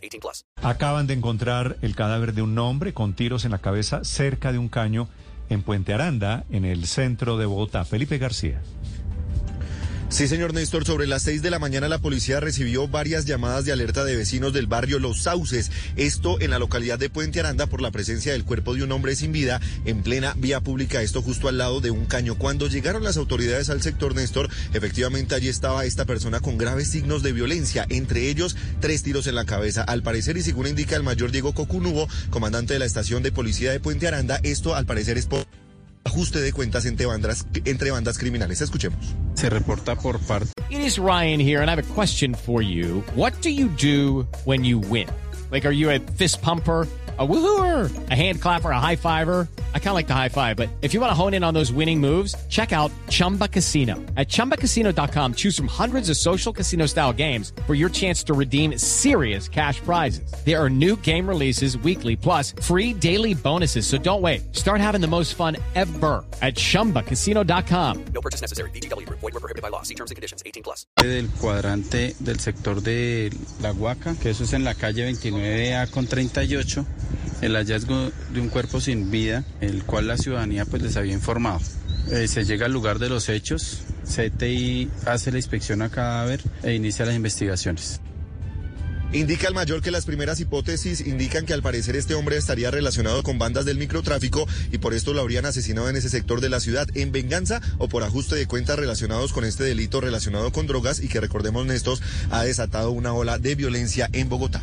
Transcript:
18 plus. Acaban de encontrar el cadáver de un hombre con tiros en la cabeza cerca de un caño en Puente Aranda, en el centro de Bogotá. Felipe García. Sí, señor Néstor, sobre las seis de la mañana la policía recibió varias llamadas de alerta de vecinos del barrio Los Sauces, esto en la localidad de Puente Aranda por la presencia del cuerpo de un hombre sin vida en plena vía pública, esto justo al lado de un caño. Cuando llegaron las autoridades al sector Néstor, efectivamente allí estaba esta persona con graves signos de violencia, entre ellos tres tiros en la cabeza. Al parecer, y según indica el mayor Diego Cocunubo, comandante de la estación de policía de Puente Aranda, esto al parecer es por ajuste de cuentas entre bandas, entre bandas criminales. Escuchemos. Se reporta por parte. It is Ryan here, and I have a question for you. What do you do when you win? Like, are you a fist pumper? A woohooer, a hand clapper, a high fiver. I kind of like the high five, but if you want to hone in on those winning moves, check out Chumba Casino. At chumbacasino.com, choose from hundreds of social casino style games for your chance to redeem serious cash prizes. There are new game releases weekly, plus free daily bonuses. So don't wait. Start having the most fun ever at chumbacasino.com. No purchase necessary. VGW. Void were prohibited by law. See terms and conditions. 18 plus. del cuadrante del sector de La Huaca, que eso es en la calle 29A con 38, el hallazgo de un cuerpo sin vida, el cual la ciudadanía pues les había informado. Eh, se llega al lugar de los hechos, CTI hace la inspección a cadáver e inicia las investigaciones. Indica el mayor que las primeras hipótesis indican que al parecer este hombre estaría relacionado con bandas del microtráfico y por esto lo habrían asesinado en ese sector de la ciudad en venganza o por ajuste de cuentas relacionados con este delito relacionado con drogas y que recordemos Néstor ha desatado una ola de violencia en Bogotá.